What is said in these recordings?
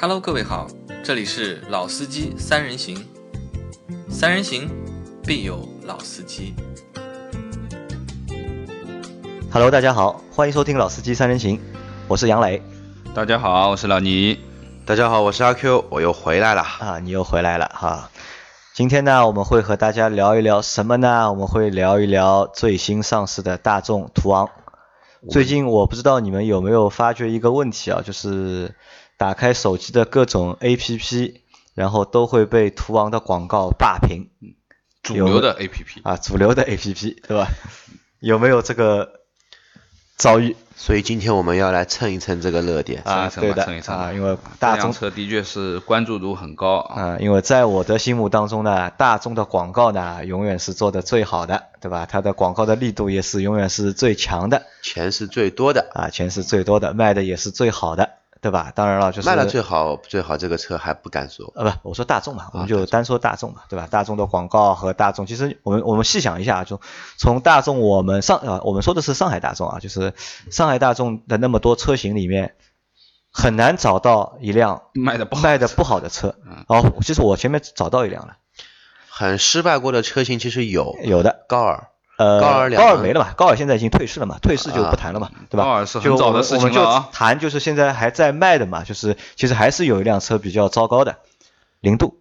Hello，各位好，这里是老司机三人行，三人行必有老司机。Hello，大家好，欢迎收听老司机三人行，我是杨磊大家好，我是老倪。大家好，我是阿 Q，我又回来了。啊，你又回来了哈。今天呢，我们会和大家聊一聊什么呢？我们会聊一聊最新上市的大众途昂。最近我不知道你们有没有发觉一个问题啊，就是打开手机的各种 APP，然后都会被途昂的广告霸屏主流的 APP 啊，主流的 APP 对吧？有没有这个遭遇？所以今天我们要来蹭一蹭这个热点。啊，蹭一蹭吧对的蹭一蹭啊，因为大众车的确是关注度很高啊。啊，因为在我的心目当中呢，大众的广告呢永远是做的最好的，对吧？它的广告的力度也是永远是最强的钱是最多的，啊，钱是最多的，卖的也是最好的，对吧？当然了，就是卖的最好最好这个车还不敢说。呃不，我说大众嘛，我们啊就单说大众嘛，对吧？大众的广告和大众，其实我们我们细想一下，就从大众我们上啊，我们说的是上海大众啊，就是上海大众的那么多车型里面，很难找到一辆卖的不好，卖的不好的车嗯。哦，其实我前面找到一辆了，很失败过的车型其实有，有的，高尔，呃，高尔高尔没了嘛，高尔现在已经退市了嘛，退市就不谈了嘛，对吧？高尔是很就我们早的事我们就情了啊谈就是现在还在卖的嘛，就是其实还是有一辆车比较糟糕的，零度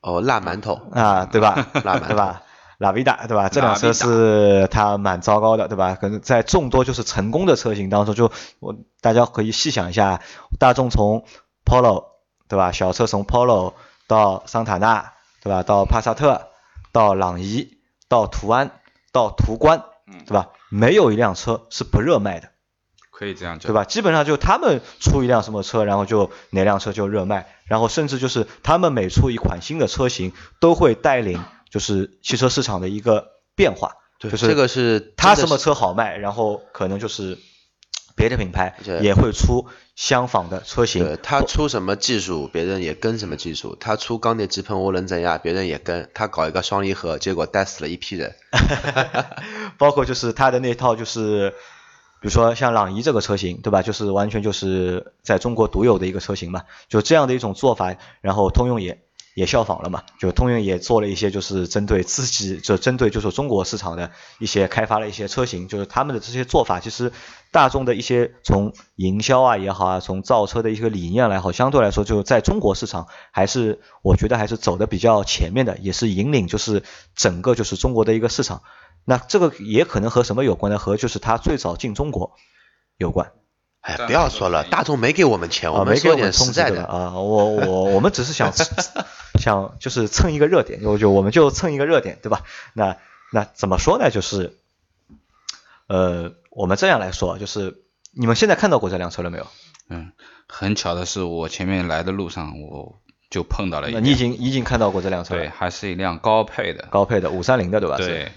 哦，辣馒头，啊，对吧？辣馒头对吧？拉维达对吧？这辆车是它蛮糟糕的，对吧？可能在众多就是成功的车型当中，就我大家可以细想一下，大众从 Polo 对吧？小车从 Polo 到桑塔纳对吧？到帕萨特，到朗逸，到途安，到途观，嗯对吧？没有一辆车是不热卖的，可以这样讲，对？吧？基本上就他们出一辆什么车，然后就哪辆车就热卖，然后甚至就是他们每出一款新的车型，都会带领就是汽车市场的一个变化，对，就是这个是他什么车好卖，然后可能就是别的品牌也会出相仿的车型对，他出什么技术，别人也跟什么技术。他出钢铁直喷涡轮增压，别人也跟。他搞一个双离合，结果带死了一批人。包括就是它的那套就是，比如说像朗逸这个车型，对吧？就是完全就是在中国独有的一个车型嘛，就这样的一种做法，然后通用也也效仿了嘛，就通用也做了一些就是针对自己，就针对就是中国市场的一些开发了一些车型，就是他们的这些做法，其实大众的一些从营销啊也好啊，从造车的一个理念来好，相对来说就在中国市场还是我觉得还是走的比较前面的，也是引领就是整个就是中国的一个市场。那这个也可能和什么有关呢？和就是它最早进中国有关哎，不要说了，大众没给我们钱，啊，我没给我们们说点？实在的。啊，我我我们只是想 想就是蹭一个热点，就就我们就蹭一个热点，对吧？那那怎么说呢？就是呃，我们这样来说，就是你们现在看到过这辆车了没有？嗯，很巧的是，我前面来的路上我就碰到了一辆，那你已经已经看到过这辆车对，还是一辆高配的，高配的五三零的对吧？对，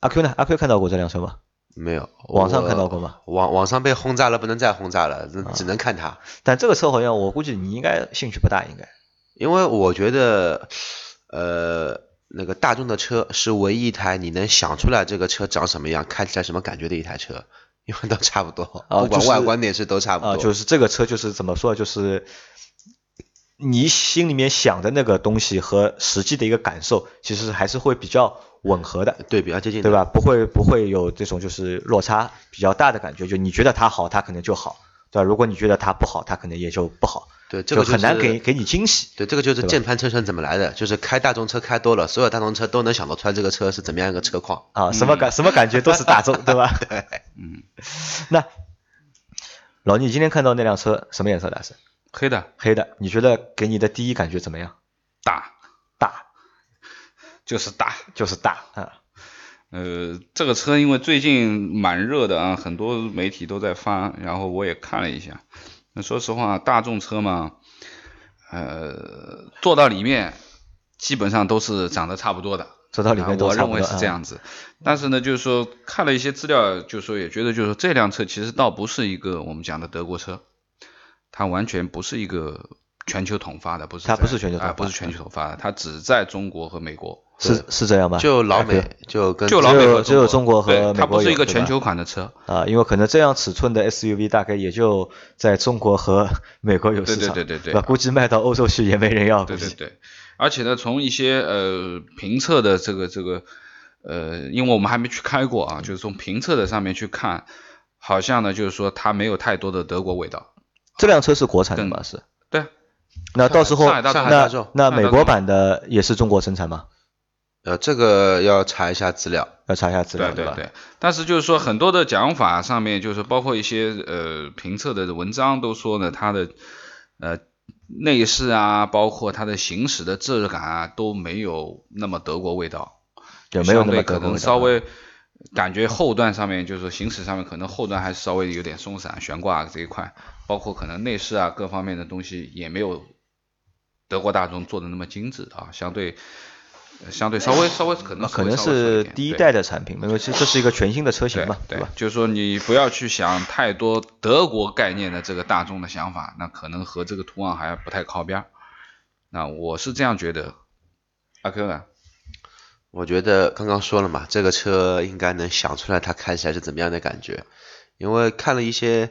阿 Q 呢？阿 Q 看到过这辆车吗？没有，网上看到过吗？网网上被轰炸了，不能再轰炸了，只只能看它。但这个车好像我估计你应该兴趣不大，应该。因为我觉得，呃，那个大众的车是唯一一台你能想出来这个车长什么样、开起来什么感觉的一台车，因为都差不多，不管外观内饰都差不多。啊，就是这个车就是怎么说，就是你心里面想的那个东西和实际的一个感受，其实还是会比较吻合的，对比较接近，对？吧？不会不会有这种就是落差比较大的感觉，就你觉得它好，它可能就好，对吧？如果你觉得它不好，它可能也就不好，对，这就个是很难给给你惊喜。对，这个就是键盘车神怎么来的？就是开大众车开多了，所有大众车都能想得出来这个车是怎么样一个车况。啊，什么感、什么感觉都是大众，对吧？对，嗯，那老倪今天看到那辆车什么颜色的？是黑的黑的，你觉得给你的第一感觉怎么样？大大就是大，就是大啊，呃，这个车因为最近蛮热的啊，很多媒体都在发，然后我也看了一下。那说实话，大众车嘛，呃，坐到里面基本上都是长得差不多的。坐到里面都啊我认为是这样子。但是呢，就是说看了一些资料，就是说也觉得，就是说这辆车其实倒不是一个我们讲的德国车，它完全不是一个全球统发的，不是它不是全球啊，不是全球统发的，它只在中国和美国。是是这样吧？就老美就跟就老美只有和只有中国和美国它不是一个全球款的车。啊，因为可能这样尺寸的 SUV 大概也就在中国和美国有市场，对对对对对。吧？估计卖到欧洲去也没人要，对对对，而且呢，从一些呃评测的这个这个呃，因为我们还没去开过啊，就是从评测的上面去看，好像呢就是说它没有太多的德国味道。这辆车是国产的吗？是。对啊，那到时候上海大众那那美国版的也是中国生产吗？呃这个要查一下资料。要查一下资料吧？对对对，但是就是说很多的讲法上面，就是包括一些呃评测的文章都说呢，它的呃内饰啊，包括它的行驶的质感啊，都没有那么德国味道，有没有那么可能德国味道稍微感觉后段上面就是说行驶上面可能后段还是稍微有点松散，悬挂这一块，包括可能内饰啊各方面的东西也没有德国大众做的那么精致啊，相对。呃相对稍微稍微可能那可能是第一代的产品，因为这这是一个全新的车型嘛，对吧？就是说你不要去想太多德国概念的这个大众的想法，那可能和这个途昂还不太靠边儿。那我是这样觉得。阿 Q 呢？我觉得刚刚说了嘛，这个车应该能想出来它开起来是怎么样的感觉，因为看了一些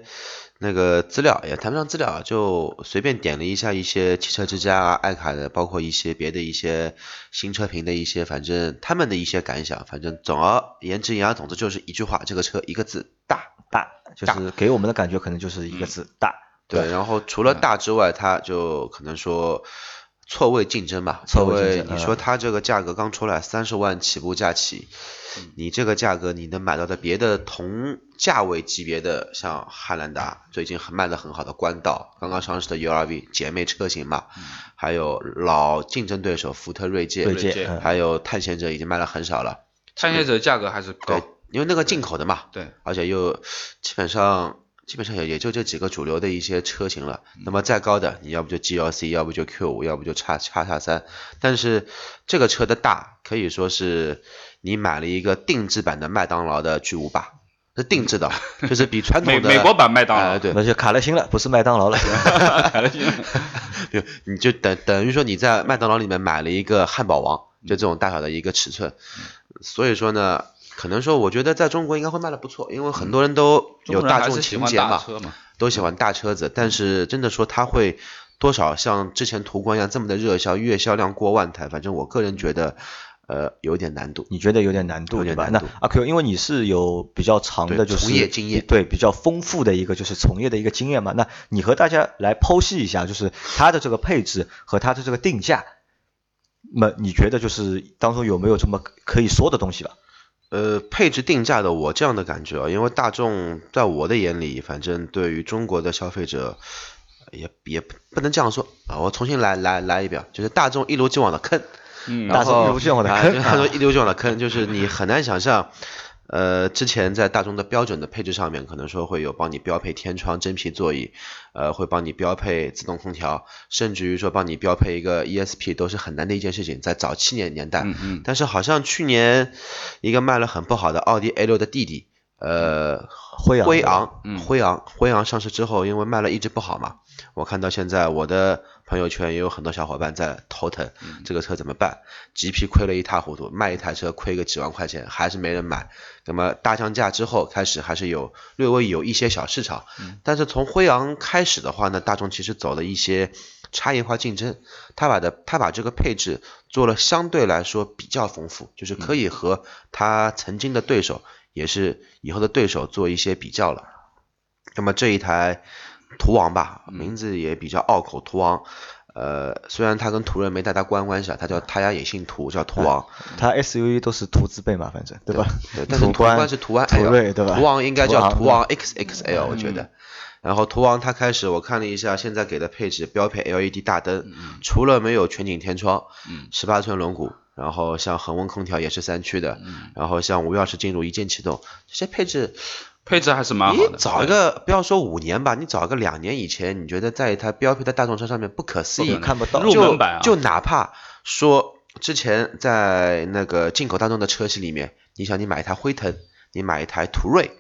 那个资料，也谈不上资料，就随便点了一下一些汽车之家啊、爱卡的，包括一些别的一些新车评的一些，反正他们的一些感想，反正总而言之言而总之就是一句话，这个车一个字大。大就是给我们的感觉可能就是一个字大，对，然后除了大之外，它就可能说错位竞争吧。错位竞争你说嗯它这个价格刚出来，三十万起步价起，你这个价格你能买到的别的同价位级别的，像汉兰达最近很卖的很好的冠道，刚刚上市的 URV 姐妹车型嘛，还有老竞争对手福特锐界，锐界嗯还有探险者已经卖了很少了。探险者价格还是高。，因为那个进口的嘛，对，而且又基本上基本上也也就这几个主流的一些车型了。那么再高的，你要不就 GLC，要不就 Q 五，要不就叉叉叉三。但是这个车的大可以说是你买了一个定制版的麦当劳的巨无霸，是定制的，就是比传统的美美国版麦当劳哎对，那就卡了心了，不是麦当劳了。就你就等等于说你在麦当劳里面买了一个汉堡王，就这种大小的一个尺寸。所以说呢，可能说我觉得在中国应该会卖的不错，因为很多人都有大众是喜欢情节嘛，大车嘛。都喜欢大车子，但是真的说它会多少像之前途观一样这么的热销，月销量过万台，反正我个人觉得，呃，有点难度。你觉得有点难度对吧？那有点难度阿 Q，因为你是有比较长的，就是从业经验对比较丰富的一个就是从业的一个经验嘛。那你和大家来剖析一下，就是它的这个配置和它的这个定价，那么你觉得就是当中有没有什么可以说的东西吧？呃，配置定价的我这样的感觉啊，因为大众在我的眼里，反正对于中国的消费者，也也不能这样说啊。我重新来来来一遍，就是大众一如既往的坑，嗯，大众一如既往的啊坑大众一如既往的坑，就是你很难想象，呃，之前在大众的标准的配置上面，可能说会有帮你标配天窗、真皮座椅，呃，会帮你标配自动空调，甚至于说帮你标配一个 ESP，都是很难的一件事情，在早七年年代。嗯嗯，但是好像去年一个卖了很不好的奥迪 A 6的弟弟，呃，辉昂辉昂，嗯辉昂，辉昂上市之后，因为卖了一直不好嘛，我看到现在我的朋友圈也有很多小伙伴在头疼，这个车怎么办？GP 亏了一塌糊涂，卖一台车亏个几万块钱，还是没人买。那么大降价之后，开始还是有略微有一些小市场，但是从辉昂开始的话呢，大众其实走了一些差异化竞争，他把的他把这个配置做了相对来说比较丰富，就是可以和他曾经的对手，也是以后的对手做一些比较了。那么这一台途王吧，名字也比较拗口，途王。呃，虽然他跟途锐没太大关关系啊，他叫他家也姓途，叫途昂，它 SUV 都是途字辈嘛，反正对吧？对，但是途观观是途安途 L，锐对吧？途昂应该叫途途昂 XXL，我觉得。然后途王它开始我看了一下，现在给的配置标配 LED 大灯，除了没有全景天窗，十八寸轮毂，然后像恒温空调也是三驱的，然后像无钥匙进入一键启动，这些配置，配置还是蛮好你的。找一个不要说五年吧，你找一个两年以前，你觉得在一台标配的大众车上面不可思议，看不到入门版啊就就哪怕说之前在那个进口大众的车系里面，你想你买一台辉腾，你买一台途锐，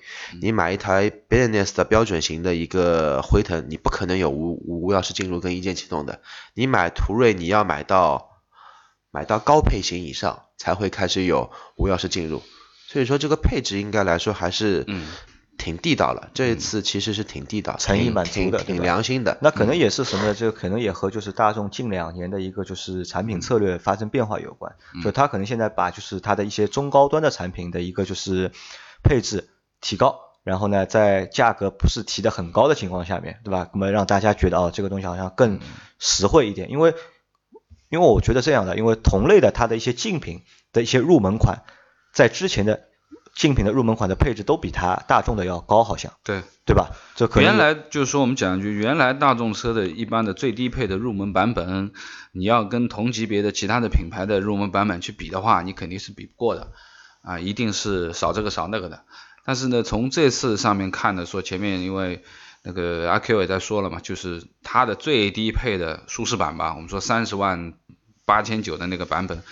你买一台 Business 的标准型的一个辉腾，你不可能有无无无钥匙进入跟一键启动的。你买途锐，你要买到买到高配型以上才会开始有无钥匙进入。所以说这个配置应该来说还是嗯挺地道了。这一次其实是挺地道，诚意挺满足的挺挺良心的。那可能也是什么呢？这个可能也和就是大众近两年的一个就是产品策略发生变化有关。就它可能现在把就是它的一些中高端的产品的一个就是配置提高，然后呢，在价格不是提的很高的情况下面，对吧？那么让大家觉得哦，这个东西好像更实惠一点，因为因为我觉得这样的，因为同类的它的一些竞品的一些入门款，在之前的竞品的入门款的配置都比它大众的要高，好像对。对吧？这可能原来就是说，我们讲一句，原来大众车的一般的最低配的入门版本，你要跟同级别的其他的品牌的入门版本去比的话，你肯定是比不过的，啊，一定是少这个少那个的。但是呢，从这次上面看的说，前面因为那个阿 Q 也在说了嘛，就是它的最低配的舒适版吧，我们说三十万八千九的那个版本，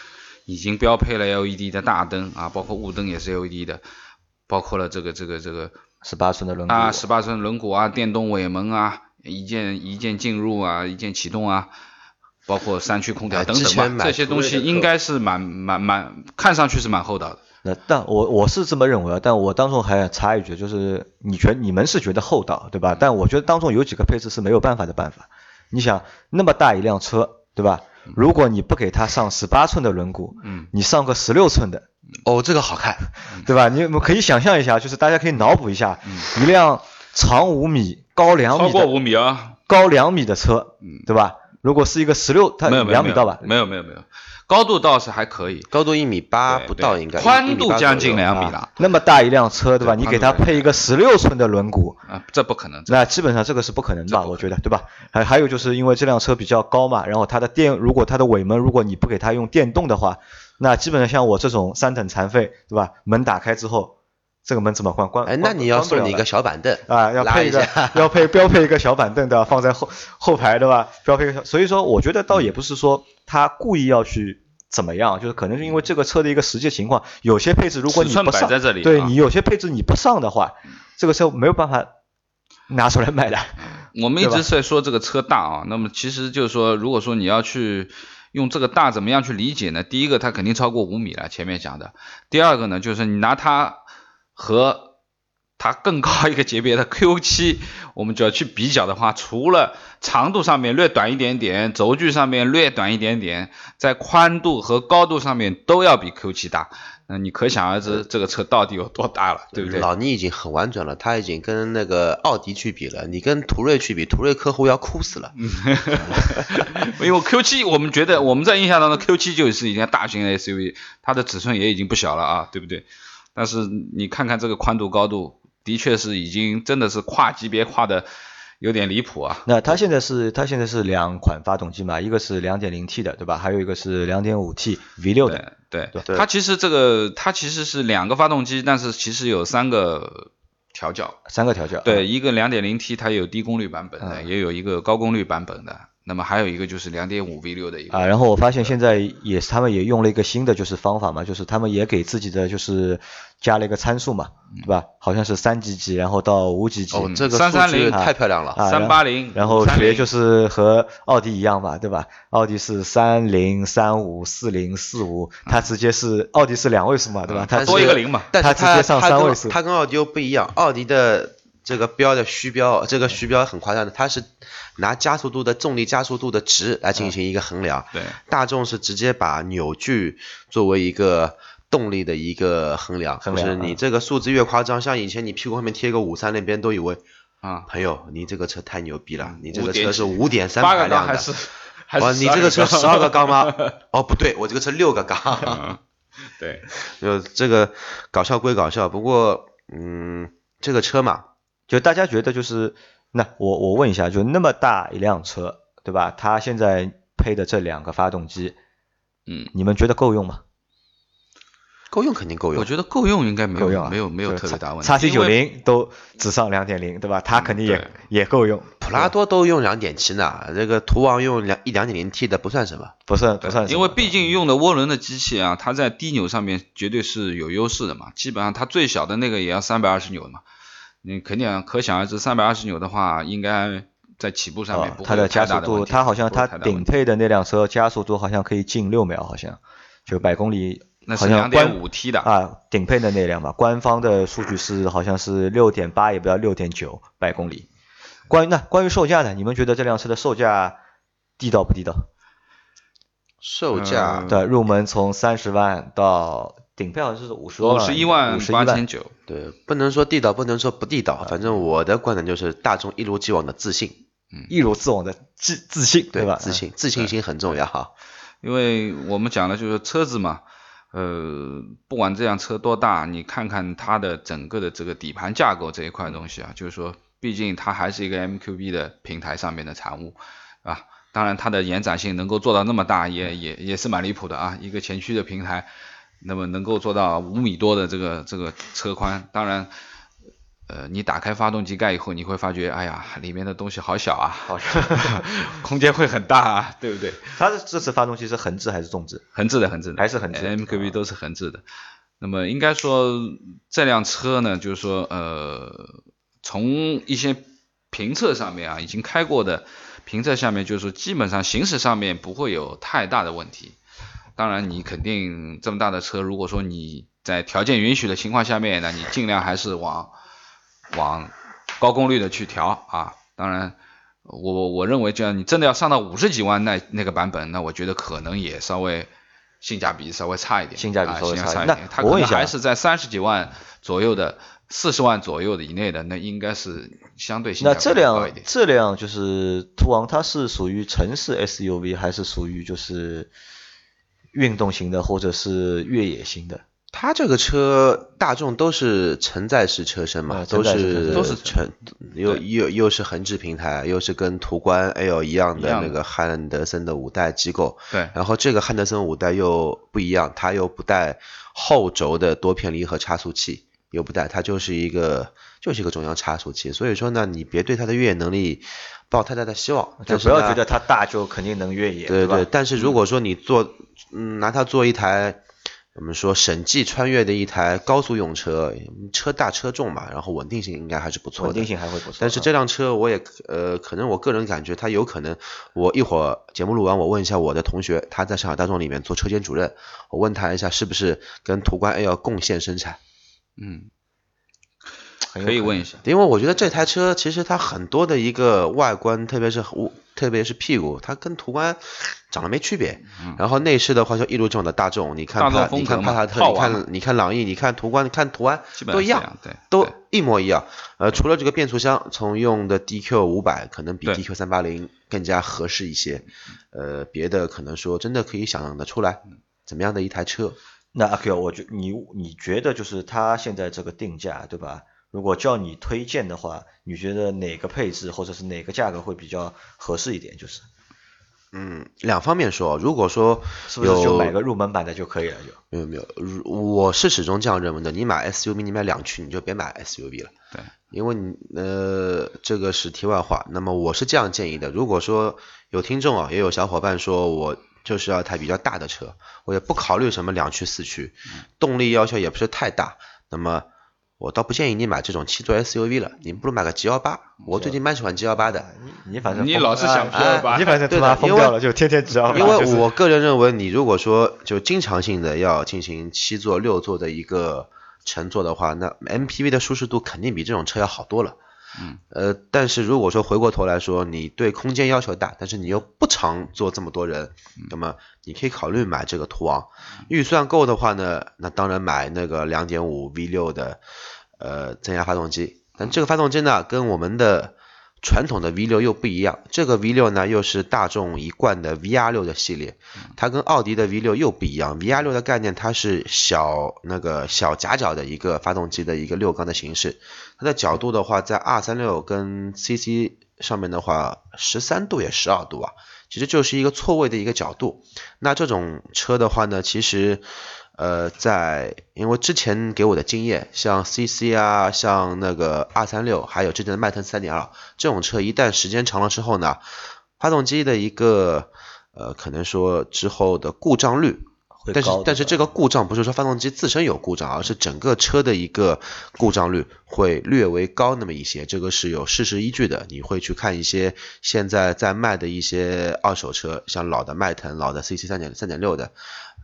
已经标配了 LED 的大灯啊，包括雾灯也是 LED 的，包括了这个这个这个。十八寸的轮毂啊，十八寸轮毂啊，电动尾门啊，一键一键进入啊，一键启动啊，包括三区空调哎等等这些东西应该是蛮蛮蛮，看上去是蛮厚道的。那但我我是这么认为啊，但我当中还要插一句，就是你觉你们是觉得厚道，对吧？但我觉得当中有几个配置是没有办法的办法。你想那么大一辆车，对吧？如果你不给它上十八寸的轮毂，嗯，你上个十六寸的，哦，这个好看，对吧？你们可以想象一下，就是大家可以脑补一下，一辆长五米、高两米超过五米啊，高两米的车，对吧？如果是一个十六，它没有没有两米到吧？没有没有没有，高度倒是还可以，高度一米八不到，应该宽度将近两。米了那么大一辆车，对吧？你给它配一个十六寸的轮毂，啊，这不可能，那基本上这个是不可能吧？这不我觉得，对吧？还还有就是因为这辆车比较高嘛，然后它的电，如果它的尾门如果你不给它用电动的话，那基本上像我这种三等残废，对吧？门打开之后，这个门怎么关？关哎，那你要送你一个小板凳啊，要配一个下要配标配一个小板凳对吧？放在后后排对吧？标配一个小，所以说我觉得倒也不是说他故意要去怎么样，就是可能是因为这个车的一个实际情况，有些配置如果你不上，摆在这里啊对你有些配置你不上的话，这个车没有办法拿出来卖的。我们一直在说这个车大啊，那么其实就是说，如果说你要去用这个大怎么样去理解呢？第一个，它肯定超过五米了，前面讲的。第二个呢，就是你拿它和它更高一个级别的 Q7，我们就要去比较的话，除了长度上面略短一点点，轴距上面略短一点点，在宽度和高度上面都要比 Q7 大。那你可想而知，这个车到底有多大了，对不对？老倪已经很婉转了，他已经跟那个奥迪去比了，你跟途锐去比，途锐客户要哭死了。因为 Q7，我们觉得我们在印象当中 Q7 就是一辆大型 SUV，它的尺寸也已经不小了啊，对不对？但是你看看这个宽度高度，的确是已经真的是跨级别跨的有点离谱啊。那它现在是它现在是两款发动机嘛，一个是 2.0T 的，对吧？还有一个是 2.5T V6 的。对对对它其实这个它其实是两个发动机，但是其实有三个调教。三个调教。对，一个 2.0T 它有低功率版本的，嗯也有一个高功率版本的。那么还有一个就是两点五 V 六的一个。啊，然后我发现现在也是他们也用了一个新的就是方法嘛，就是他们也给自己的就是加了一个参数嘛，对吧？好像是三几几，然后到五几几。哦，这个330数据太漂亮了。啊三八零，然后学就是和奥迪一样嘛，对吧？奥迪是三零、三五、四零、四五，它直接是奥迪是两位数嘛，对吧？它多一个零嘛但是它它直接上三位数它跟奥迪又不一样，奥迪的这个标的虚标，这个虚标很夸张的，它是拿加速度的重力加速度的值来进行一个衡量。对，大众是直接把扭矩作为一个动力的一个衡量，衡量就是你嗯这个数字越夸张，像以前你屁股后面贴个五三，那边都以为啊，朋友你这个车太牛逼了，你这个车是五点三八排量的个缸还是。还是哦，你这个车12十二个缸吗？哦，不对，我这个车六个缸。嗯对，就这个搞笑归搞笑，不过嗯，这个车嘛，就大家觉得就是，那我我问一下，就那么大一辆车，对吧？它现在配的这两个发动机，嗯，你们觉得够用吗？够用肯定够用。我觉得够用应该没有啊，没有没有特别大问题。叉 C 九零都只上两点零，对吧？它肯定也对也够用。普拉多都用两点七呢，这个途昂用两一两点零 T 的不算什么。不算不算什么，因为毕竟用的涡轮的机器啊，它在低扭上面绝对是有优势的嘛。基本上它最小的那个也要三百二十扭嘛，你肯定可想而知，三百二十牛的话，应该在起步上面啊不，会有它的加速度，太大的问题它好像它顶配的那辆车加速度好像可以近六秒，好像就百公里，那是好像官2.5 T 的啊，顶配的那辆吧，官方的数据是好像是六点八，也不到六点九百公里。关于那关于售价呢？你们觉得这辆车的售价地道不地道？售价嗯对，入门从三十万到顶配好像是五十多万，五十一万八千九，对，不能说地道，不能说不地道，反正我的观点就是大众一如既往的自信，嗯一如既往的自自信，对吧？自信，自信心很重要哈。因为我们讲的就是车子嘛，呃，不管这辆车多大，你看看它的整个的这个底盘架构这一块东西啊，就是说，毕竟它还是一个 MQB 的平台上面的产物啊。当然，它的延展性能够做到那么大，也也也是蛮离谱的啊。一个前驱的平台，那么能够做到五米多的这个这个车宽，当然。呃，你打开发动机盖以后，你会发觉，哎呀，里面的东西好小啊，好像 空间会很大啊，对不对？它的这次发动机是横置还是纵置？横置的，横置的，还是横置的 MQB 都是横置的。那么应该说这辆车呢，就是说呃，从一些评测上面啊，已经开过的评测下面，就是说基本上行驶上面不会有太大的问题。当然，你肯定这么大的车，如果说你在条件允许的情况下面，那你尽量还是往往高功率的去调啊。当然，我我认为这样你真的要上到五十几万那那个版本，那我觉得可能也稍微性价比稍微差一点，性价比啊稍微差一点。它一下还是在三十几万左右的，四十万左右的以内的，那应该是相对性价比那这高一点。辆这辆就是途昂，它是属于城市 SUV 还是属于就是运动型的或者是越野型的？它这个车大众都是承载式车身嘛，啊都是都是承又又又是横置平台，又是跟途观 L 一样的一样的那个汉德森的五代机构，对，然后这个汉德森五代又不一样，它又不带后轴的多片离合差速器，又不带，它就是一个就是一个中央差速器，所以说呢，你别对它的越野能力抱太大的希望，就但是不要觉得它大就肯定能越野，对对，但是如果说你做，嗯，拿它做一台，我们说审计穿越的一台高速用车，车大车重嘛，然后稳定性应该还是不错的。稳定性还会不错。但是这辆车我也呃，可能我个人感觉它有可能，我一会儿节目录完，我问一下我的同学，他在上海大众里面做车间主任，我问他一下是不是跟途观 L 共线生产。嗯，可以问一下。因为我觉得这台车其实它很多的一个外观，特别是特别是屁股，它跟途观长得没区别。然后内饰的话，就一如这种的大众，你看帕，你看帕萨特，你看你看朗逸，你看途观，你看途安都一样，对，都一模一样。呃，除了这个变速箱，从用的 DQ 五百可能比 DQ 三八零更加合适一些。呃，别的可能说真的可以想得出来，怎么样的一台车？那阿 Q，我觉你你觉得就是它现在这个定价，对吧？如果叫你推荐的话，你觉得哪个配置或者是哪个价格会比较合适一点？就是嗯，两方面说，如果说是不是就有买个入门版的就可以了？就没有没有，如我是始终这样认为的。你买 SUV，你买两驱，你就别买 SUV 了。对，因为你呃，这个是题外话。那么我是这样建议的：如果说有听众啊，也有小伙伴说我就是要一台比较大的车，我也不考虑什么两驱、四驱，动力要求也不是太大，那么我倒不建议你买这种七座 SUV 了，你不如买个 G 幺八。我最近蛮喜欢 G 幺八的。你你反正你老是想啊 P28 啊你反正他妈疯掉了，就天天 G 幺八因为我个人认为，你如果说就经常性的要进行七座、六座的一个乘坐的话，那 MPV 的舒适度肯定比这种车要好多了。嗯，呃，但是如果说回过头来说，你对空间要求大，但是你又不常坐这么多人，那么你可以考虑买这个途昂。预算够的话呢，那当然买那个2.5 V6 的呃增压发动机。但这个发动机呢，跟我们的传统的 V6 又不一样，这个 V6 呢又是大众一贯的 VR6 的系列，它跟奥迪的 V6 又不一样。VR6 的概念它是小那个小夹角的一个发动机的一个六缸的形式，它的角度的话，在 R36 跟 CC 上面的话，十三度也十二度啊，其实就是一个错位的一个角度。那这种车的话呢，其实呃，在因为之前给我的经验，像 CC 啊，像那个二三六，还有之前的迈腾三点二这种车，一旦时间长了之后呢，发动机的一个呃，可能说之后的故障率但是。但是这个故障不是说发动机自身有故障，而是整个车的一个故障率会略微高那么一些，这个是有事实依据的。你会去看一些现在在卖的一些二手车，像老的迈腾、老的 CC 三点三点六的，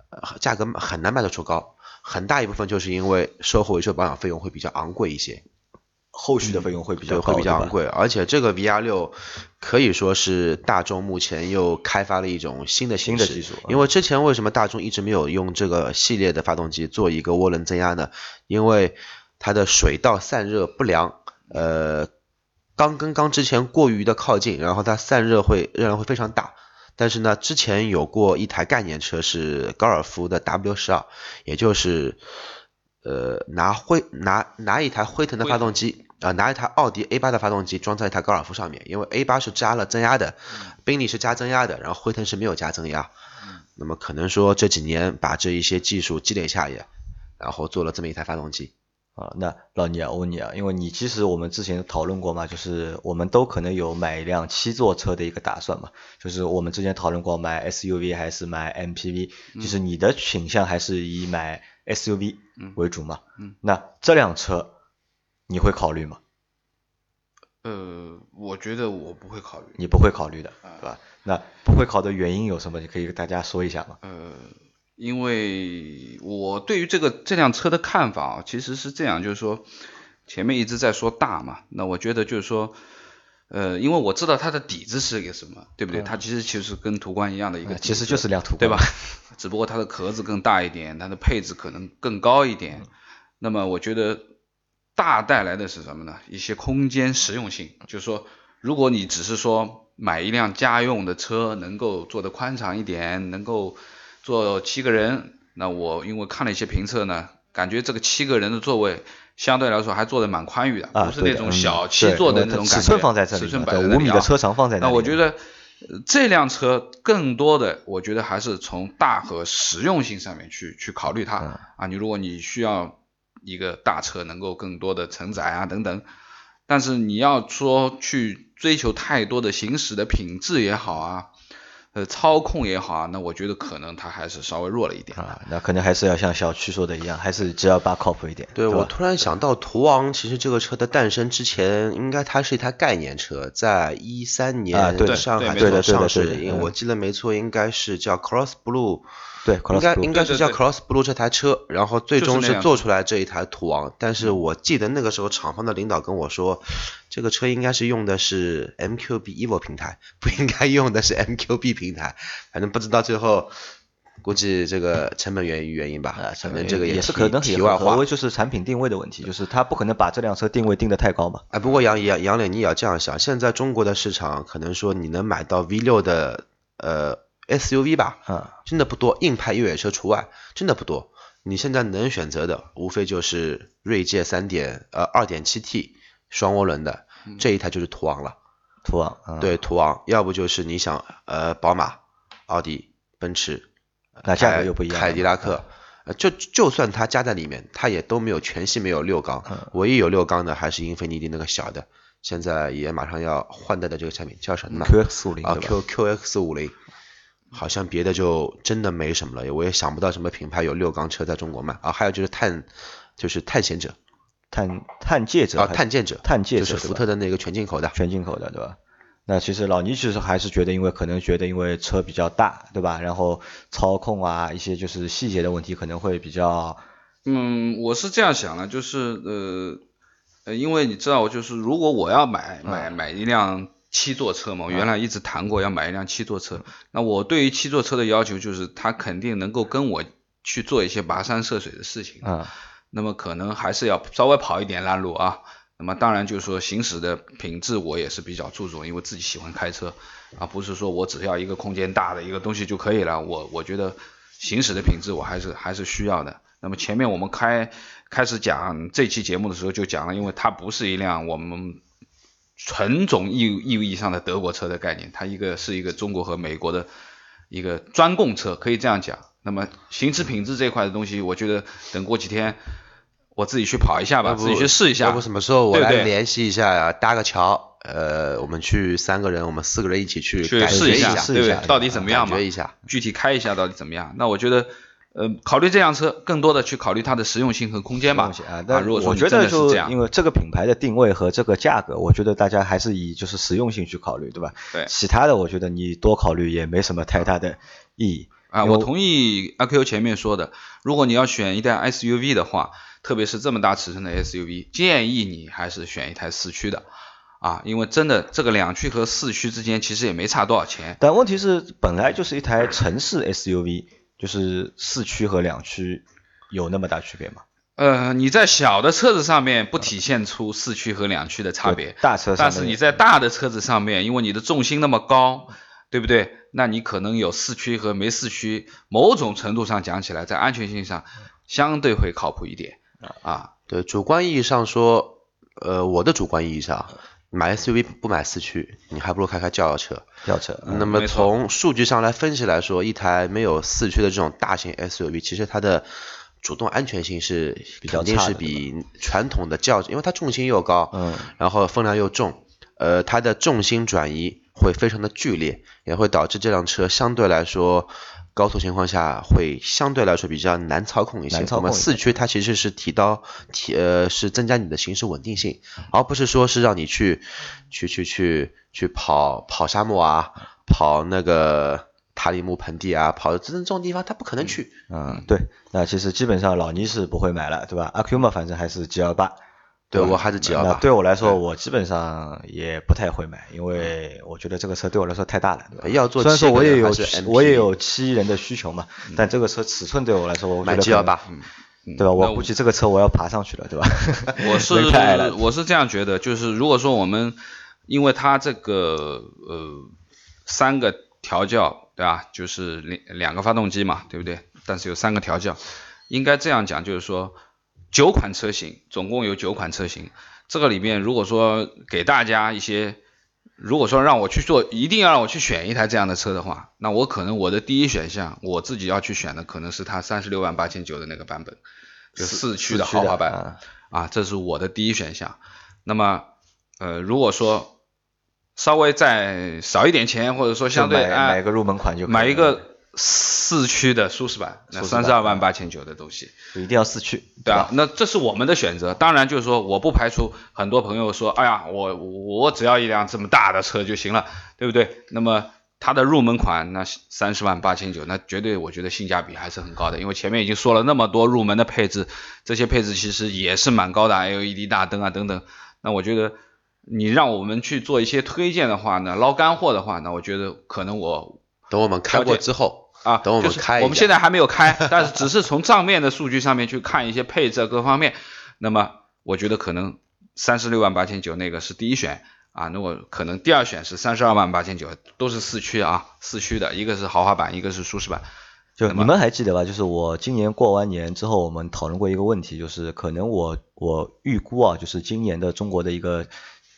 呃价格很难卖得出高，很大一部分就是因为售后维修保养费用会比较昂贵一些。后续的费用会比较会比较昂贵，而且这个 VR 六可以说是大众目前又开发了一种新的新的技术因为之前为什么大众一直没有用这个系列的发动机做一个涡轮增压呢？因为它的水道散热不良，呃，缸跟缸之前过于的靠近，然后它散热会热量会非常大。但是呢，之前有过一台概念车是高尔夫的 W 十二，也就是呃拿辉拿拿一台辉腾的发动机啊、拿一台奥迪 A 八的发动机装在一台高尔夫上面，因为 A 八是加了增压的，宾利是加增压的，然后辉腾是没有加增压。那么可能说这几年把这一些技术积累下来，然后做了这么一台发动机。啊，那老倪啊，我问你啊，因为你其实我们之前讨论过嘛，就是我们都可能有买一辆七座车的一个打算嘛，就是我们之前讨论过买 SUV 还是买 MPV，就是你的倾向还是以买 SUV 为主嘛。嗯那这辆车你会考虑吗？呃，我觉得我不会考虑。你不会考虑的，啊对吧？那不会考的原因有什么？你可以给大家说一下吗？呃，因为我对于这个这辆车的看法啊，其实是这样，就是说前面一直在说大嘛，那我觉得就是说，呃，因为我知道它的底子是一个什么，对不对？它其实其实跟途观一样的一个其实就是辆途观对吧？只不过它的壳子更大一点，它的配置可能更高一点。那么我觉得大带来的是什么呢？一些空间实用性，就是说，如果你只是说买一辆家用的车，能够坐得宽敞一点，能够坐七个人，那我因为看了一些评测呢，感觉这个七个人的座位相对来说还坐得蛮宽裕的，啊，不是那种小七座的那种感觉。尺寸放在这里尺寸，摆五米的车长放在里那我觉得呃这辆车更多的，我觉得还是从大和实用性上面去去考虑它、嗯啊。你如果你需要一个大车能够更多的承载啊等等，但是你要说去追求太多的行驶的品质也好啊，呃操控也好啊，那我觉得可能它还是稍微弱了一点。啊，那可能还是要像小区说的一样，还是只要把靠谱一点。对，吧我突然想到，途昂其实这个车的诞生之前，应该它是一台概念车，在一三年上海对对的上市我记得没错，应该是叫 Cross Blue，对应该应该是叫对对 Cross Blue 这台车，然后最终是做出来这一台途昂。但是我记得那个时候厂方的领导跟我说，这个车应该是用的是 MQB Evo 平台，不应该用的是 MQB 平台。反正不知道最后，估计这个成本原原因吧。啊，反正这个题也是可能题外话也合为。就是产品定位的问题，就是他不可能把这辆车定位定得太高嘛。哎，不过杨杨杨磊，你也要这样想，现在中国的市场可能说你能买到 V 六的呃 SUV 吧，啊，真的不多，硬派越野车除外，真的不多。你现在能选择的，无非就是锐界三点呃二点七 T 双涡轮的这一台就是途昂了，途昂，啊，对途昂，要不就是你想呃宝马、奥迪、奔驰，那价格又不一样凯迪拉克，呃就就算它加在里面，它也都没有全系没有六缸，嗯。唯一有六缸的还是英菲尼迪那个小的，现在也马上要换代的这个产品叫什么呢？QX 五零啊？Q QX 五零，好像别的就真的没什么了，我也想不到什么品牌有六缸车在中国卖啊。还有就是探，就是探险者探探界者啊，探剑者，探界者就是福特的那个全进口的。全进口的，对吧？那其实老倪其实还是觉得，因为可能觉得因为车比较大，对吧？然后操控啊一些就是细节的问题可能会比较嗯，我是这样想的，就是呃呃，因为你知道，就是如果我要买买买一辆七座车嘛，我原来一直谈过要买一辆七座车，那我对于七座车的要求就是它肯定能够跟我去做一些跋山涉水的事情，啊那么可能还是要稍微跑一点烂路啊。那么当然就是说行驶的品质我也是比较注重，因为自己喜欢开车啊，不是说我只要一个空间大的一个东西就可以了。我我觉得行驶的品质我还是还是需要的。那么前面我们开开始讲这期节目的时候就讲了，因为它不是一辆我们纯种意意义上的德国车的概念，它一个是一个中国和美国的一个专供车，可以这样讲。那么行驶品质这块的东西，我觉得等过几天我自己去跑一下吧，自己去试一下要不。什么时候我来联系一下呀？搭个桥，呃，我们去三个人，我们四个人一起去去感觉一试下，对不对试一下？到底怎么样嘛感觉？一下。具体开一下到底怎么样？那我觉得，呃，考虑这辆车，更多的去考虑它的实用性和空间吧。啊，那如果说我觉得就是这样因为这个品牌的定位和这个价格，我觉得大家还是以就是实用性去考虑，对吧？对其他的我觉得你多考虑也没什么太大的意义。啊，我同意阿 Q 前面说的，如果你要选一台 SUV 的话，特别是这么大尺寸的 SUV，建议你还是选一台四驱的啊，因为真的这个两驱和四驱之间其实也没差多少钱。但问题是，本来就是一台城市 SUV，就是四驱和两驱有那么大区别吗？呃，你在小的车子上面不体现出四驱和两驱的差别，大车上但是你在大的车子上面，因为你的重心那么高，对不对？那你可能有四驱和没四驱，某种程度上讲起来，在安全性上相对会靠谱一点啊。对，主观意义上说，呃，我的主观意义上，买 SUV 不买四驱，你还不如开开轿车。轿车，嗯那么从数据上来分析来说，一台没有四驱的这种大型 SUV，其实它的主动安全性是比较肯定是比传统的轿，因为它重心又高，嗯，然后分量又重，呃，它的重心转移会非常的剧烈，也会导致这辆车相对来说高速情况下会相对来说比较难操控一些。我们四驱它其实是提高提呃是增加你的行驶稳定性，而不是说是让你去去去去去跑跑沙漠啊，跑那个塔里木盆地啊，跑这这种地方它不可能去。嗯，对，那其实基本上老倪是不会买了，对吧？阿 Q 嘛，反正还是 G 二八。吧对我还是 G 幺那八。对我来说，我基本上也不太会买，因为我觉得这个车对我来说太大了，对吧？要做虽然说我也有我也有七人的需求嘛，但这个车尺寸对我来说，我觉买得 G 幺可能八，嗯对吧？我估计这个车我要爬上去了，对吧？我 是我是这样觉得，就是如果说我们因为它这个呃三个调教，对吧？就是两两个发动机嘛，对不对？但是有三个调教，应该这样讲，就是说九款车型，总共有九款车型，这个里面如果说给大家一些。如果说让我去做，一定要让我去选一台这样的车的话，那我可能我的第一选项，我自己要去选的可能是它三十六万八千九的那个版本，就四驱的豪华版。啊啊，这是我的第一选项。那么，呃，如果说稍微再少一点钱，或者说相对就买啊买个入门款就可以了买一个四驱的舒适版，那三十二万八千九的东西，就一定要四驱，对啊？，那这是我们的选择。当然，就是说我不排除很多朋友说，哎呀，我我只要一辆这么大的车就行了，对不对？那么它的入门款那三十万八千九，那绝对我觉得性价比还是很高的，因为前面已经说了那么多入门的配置，这些配置其实也是蛮高的，LED 大灯啊等等。那我觉得你让我们去做一些推荐的话呢，捞干货的话呢，我觉得可能我等我们开过之后，啊，等我们就是开我们现在还没有开，但是只是从账面的数据上面去看一些配置啊各方面。那么我觉得可能三十六万八千九那个是第一选啊，那我可能第二选是三十二万八千九，都是四驱啊，四驱的，一个是豪华版，一个是舒适版。就你们还记得吧？就是我今年过完年之后，我们讨论过一个问题，就是可能我我预估啊，就是今年的中国的一个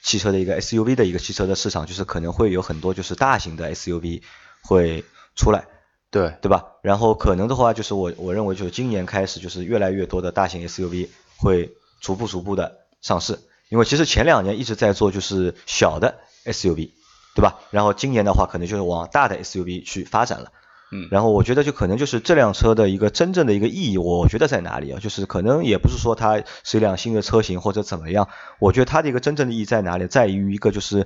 汽车的一个 SUV 的一个汽车的市场，就是可能会有很多就是大型的 SUV 会出来，对，对吧？然后可能的话，就是我我认为就是今年开始，就是越来越多的大型 SUV 会逐步逐步的上市，因为其实前两年一直在做就是小的 SUV，对吧？然后今年的话，可能就是往大的 SUV 去发展了。嗯然后我觉得就可能就是这辆车的一个真正的一个意义，我觉得在哪里啊？就是可能也不是说它是一辆新的车型或者怎么样，我觉得它的一个真正的意义在哪里？在于一个就是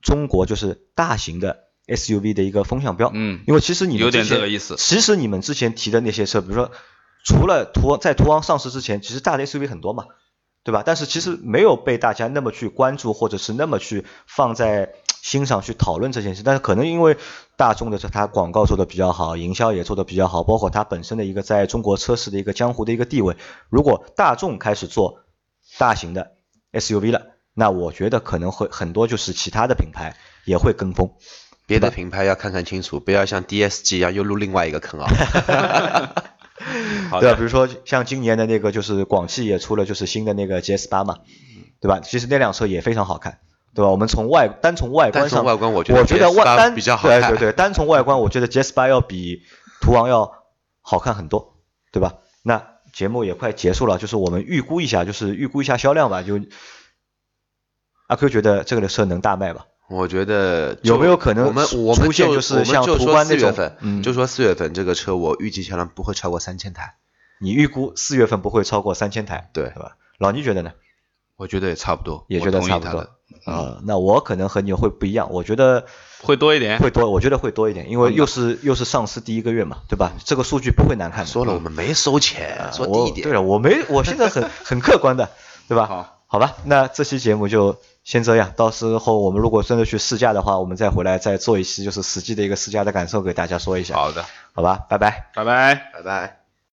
中国就是大型的 SUV 的一个风向标。嗯，因为其实你们有点这个意思其实你们之前提的那些车，比如说除了途在途昂上市之前，其实大的 SUV 很多嘛，对吧？但是其实没有被大家那么去关注，或者是那么去放在心上去讨论这件事。但是可能因为大众的它广告做的比较好，营销也做的比较好，包括它本身的一个在中国车市的一个江湖的一个地位，如果大众开始做大型的 SUV 了，那我觉得可能会很多就是其他的品牌也会跟风。别的品牌要看看清楚，不要像 DSG 一样又入另外一个坑啊。好 对吧？比，如说像今年的那个，就是广汽也出了就是新的那个 GS 八嘛，对吧？其实那辆车也非常好看，对吧？我们从外单从外观上，外观我觉得我觉得 GS8 外单比较好看对对对，单从外观我觉得 GS 八要比途昂要好看很多，对吧？那节目也快结束了，就是我们预估一下，就是预估一下销量吧。就阿 Q 觉得这个车能大卖吧？我觉得有没有可能我们出我们出现就就是像途观那种四月份，嗯就说四月份这个车，我预计销量不会超过三千台。你预估四月份不会超过三千台，对对吧？老倪觉得呢？我觉得也差不多，也觉得差不多。啊、那我可能和你会不一样，我觉得会多一点会多，我觉得会多一点，因为又是又是上市第一个月嘛，对吧？这个数据不会难看的。说了我们没收钱，说低一点。对了，我没，我现在很很客观的，对吧？好，好吧，那这期节目就先这样，到时候我们如果真的去试驾的话，我们再回来再做一期就是实际的一个试驾的感受给大家说一下，好的，好吧？拜拜。拜拜。拜拜。